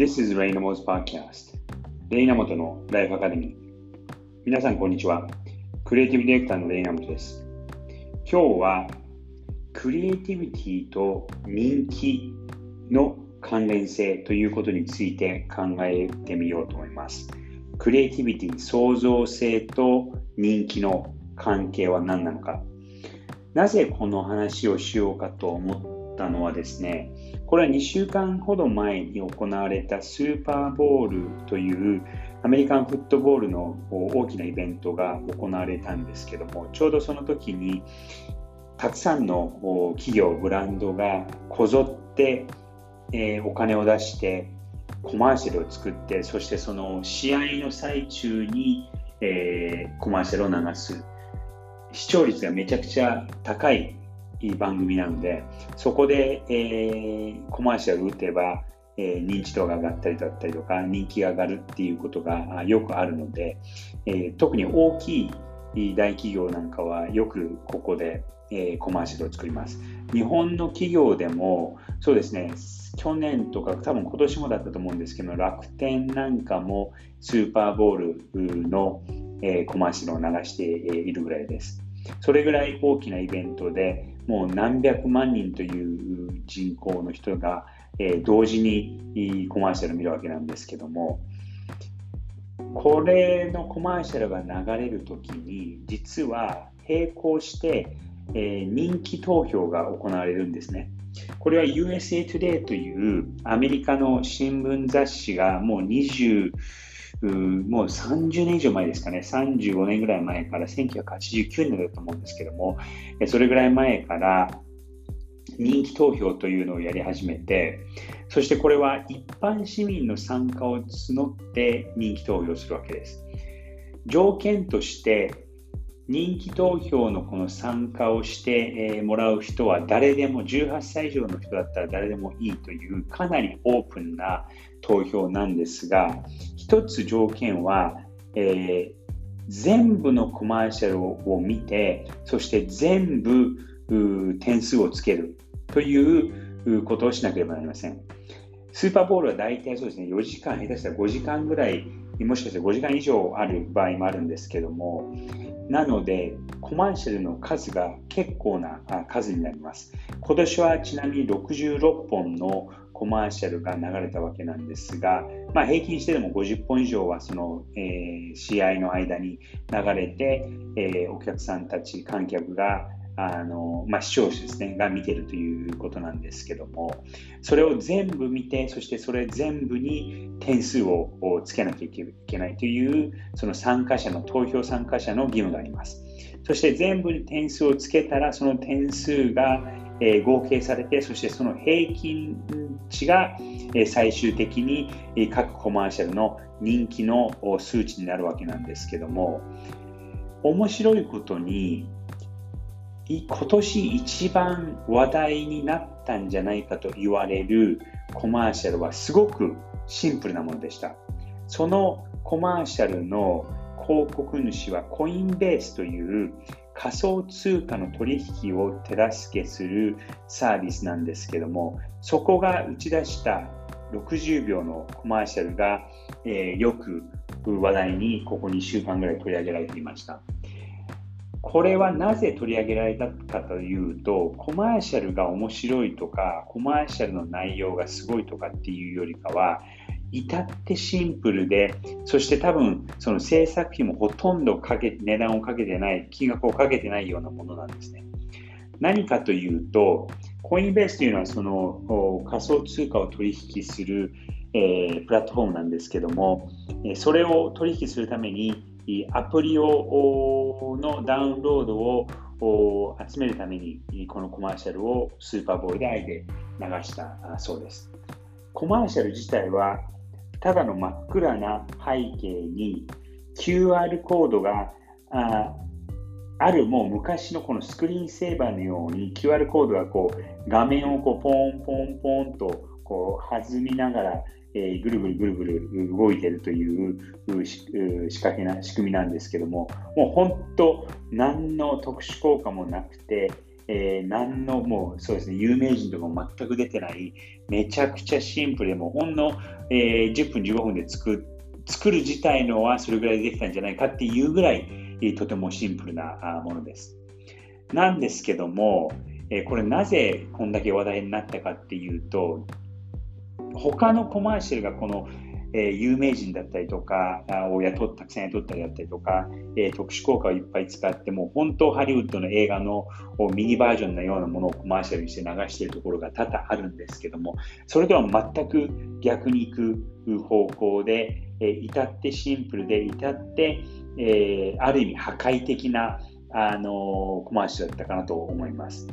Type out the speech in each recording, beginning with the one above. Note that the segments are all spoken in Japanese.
This is Raynamo's Podcast レイナモトのライフアカデミー皆さんこんにちは。クリエイティブディレクターのレイナモトです。今日はクリエイティビティと人気の関連性ということについて考えてみようと思います。クリエイティビティ創造性と人気の関係は何なのか。なぜこの話をしようかと思ったのはですねこれは2週間ほど前に行われたスーパーボールというアメリカンフットボールの大きなイベントが行われたんですけども、ちょうどその時にたくさんの企業、ブランドがこぞって、えお金を出してコマーシャルを作って、そしてその試合の最中に、えコマーシャルを流す。視聴率がめちゃくちゃ高いいい番組なので、そこで、えー、コマーシャル打てば、えー、認知度が上がったりだったりとか、人気が上がるっていうことがよくあるので、えー、特に大きい大企業なんかはよくここで、えー、コマーシャルを作ります。日本の企業でも、そうですね、去年とか多分今年もだったと思うんですけど、楽天なんかもスーパーボールの、えー、コマーシャルを流しているぐらいです。それぐらい大きなイベントでもう何百万人という人口の人が、えー、同時にコマーシャルを見るわけなんですけどもこれのコマーシャルが流れるときに実は並行して、えー、人気投票が行われるんですね。これは USA Today というアメリカの新聞雑誌がもう20もう30年以上前ですかね、35年ぐらい前から1989年だと思うんですけども、それぐらい前から人気投票というのをやり始めて、そしてこれは一般市民の参加を募って人気投票するわけです。条件として人気投票のこの参加をしてもらう人は誰でも18歳以上の人だったら誰でもいいというかなりオープンな投票なんですが一つ条件は、えー、全部のコマーシャルを見てそして全部点数をつけるということをしなければなりません。スーパーボールは大体そうですね4時間下手したら5時間ぐらいもしかして5時間以上ある場合もあるんですけどもなので、コマーシャルの数が結構な数になります。今年はちなみに66本のコマーシャルが流れたわけなんですが、まあ、平均してでも50本以上はその、えー、試合の間に流れて、えー、お客さんたち、観客があの、まあ、視聴者ですね、が見てるということなんですけども、それを全部見て、そしてそれ全部に点数をつけなきゃいけないという、その参加者の、投票参加者の義務があります。そして全部に点数をつけたら、その点数が、え、合計されて、そしてその平均値が、え、最終的に、え、各コマーシャルの人気の数値になるわけなんですけども、面白いことに、今年一番話題になったんじゃないかと言われるコマーシャルはすごくシンプルなものでした。そのコマーシャルの広告主はコインベースという仮想通貨の取引を手助けするサービスなんですけども、そこが打ち出した60秒のコマーシャルが、えー、よく話題にここ2週間ぐらい取り上げられていました。これはなぜ取り上げられたかというと、コマーシャルが面白いとか、コマーシャルの内容がすごいとかっていうよりかは、至ってシンプルで、そして多分、その制作費もほとんどかけ値段をかけてない、金額をかけてないようなものなんですね。何かというと、コインベースというのはその仮想通貨を取引する、えー、プラットフォームなんですけども、それを取引するためにアプリをのダウンロードを集めるためにこのコマーシャルをスーパーボールであえて流したそうです。コマーシャル自体はただの真っ暗な背景に QR コードがああるもう昔のこのスクリーンセーバーのように QR コードがこう画面をこうポンポンポンとこう弾みながらえー、ぐるぐるぐるぐる動いてるという仕掛けな仕組みなんですけども、もう本当、何の特殊効果もなくて、えー、何のもうそうですね、有名人とかも全く出てない、めちゃくちゃシンプルで、もほんの、えー、10分、15分で作作る自体のはそれぐらいできたんじゃないかっていうぐらい、とてもシンプルなものです。なんですけども、これなぜこんだけ話題になったかっていうと、他のコマーシャルがこのえー、有名人だったりとかを雇ったくさん雇ったりだったりとか、えー、特殊効果をいっぱい使っても本当ハリウッドの映画のミニバージョンのようなものをコマーシャルにして流しているところが多々あるんですけどもそれとは全く逆に行く方向で、えー、至ってシンプルで至って、えー、ある意味破壊的なあのコマーシャルだったかなと思います。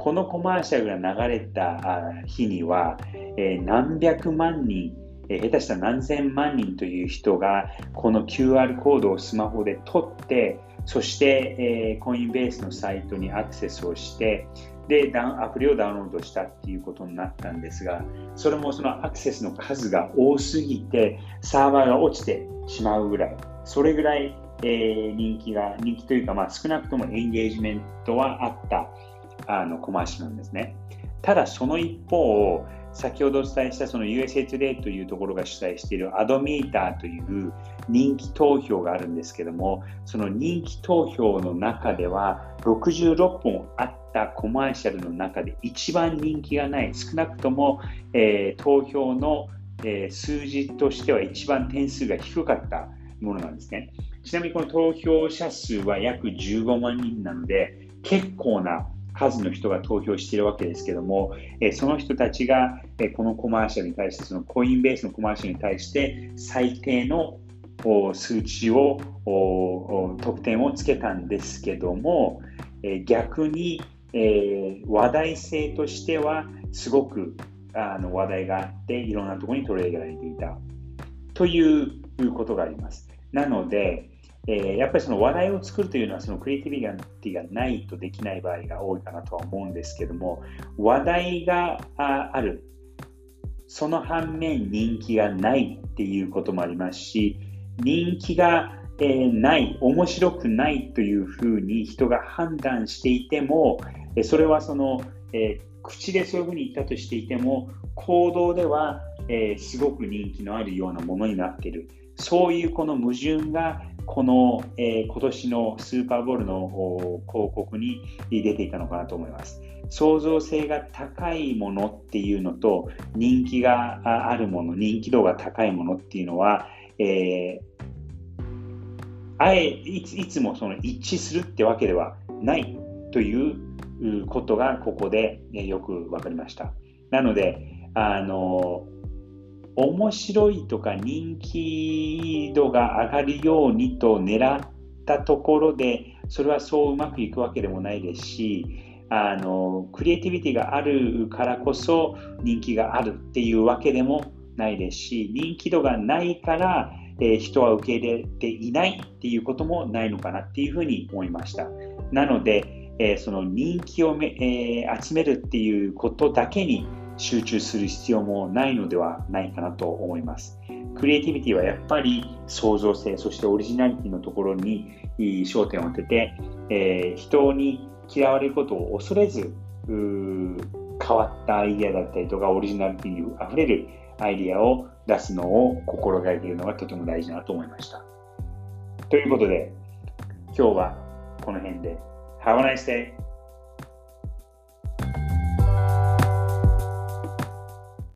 このコマーシャルが流れた日には、えー、何百万人え下手したら何千万人という人がこの QR コードをスマホで取ってそして、えー、コインベースのサイトにアクセスをしてでアプリをダウンロードしたっていうことになったんですがそれもそのアクセスの数が多すぎてサーバーが落ちてしまうぐらい。それぐらい、えー、人気が人気というか、まあ、少なくともエンゲージメントはあった。あのコマーシャルなんですねただその一方先ほどお伝えしたその USA Today というところが主催しているアドミーターという人気投票があるんですけども、その人気投票の中では66本あったコマーシャルの中で一番人気がない、少なくとも、えー、投票の、えー、数字としては一番点数が低かったものなんですね。ちなみにこの投票者数は約15万人なので、結構な数の人が投票しているわけですけども、えその人たちが、えこのコマーシャルに対して、そのコインベースのコマーシャルに対して最低の数値を、得点をつけたんですけども、え逆に、え話題性としてはすごくあの話題があって、いろんなところに取り上げられていたということがあります。なので、えー、やっぱりその話題を作るというのはそのクリエイティビティがないとできない場合が多いかなとは思うんですけども話題があるその反面人気がないっていうこともありますし人気が、えー、ない面白くないというふうに人が判断していてもそれはその、えー、口でそういうふうに言ったとしていても行動では、えー、すごく人気のあるようなものになっている。そういうこの矛盾がこの、えー、今年のスーパーボールの広告に出ていたのかなと思います。創造性が高いものっていうのと人気があるもの、人気度が高いものっていうのは、えー、あえいついつもその一致するってわけではないということがここでよく分かりました。なので、あの面白いとか人気度が上がるようにと狙ったところでそれはそううまくいくわけでもないですしあのクリエイティビティがあるからこそ人気があるっていうわけでもないですし人気度がないから、えー、人は受け入れていないっていうこともないのかなっていうふうに思いました。なので、えー、その人気をめ、えー、集めるっていうことだけに集中する必要もないのではないかなと思います。クリエイティビティはやっぱり創造性、そしてオリジナリティのところに焦点を当てて、えー、人に嫌われることを恐れず、変わったアイデアだったりとか、オリジナリティにあふれるアイデアを出すのを心がけるのがとても大事だなと思いました。ということで、今日はこの辺で。Have a nice day!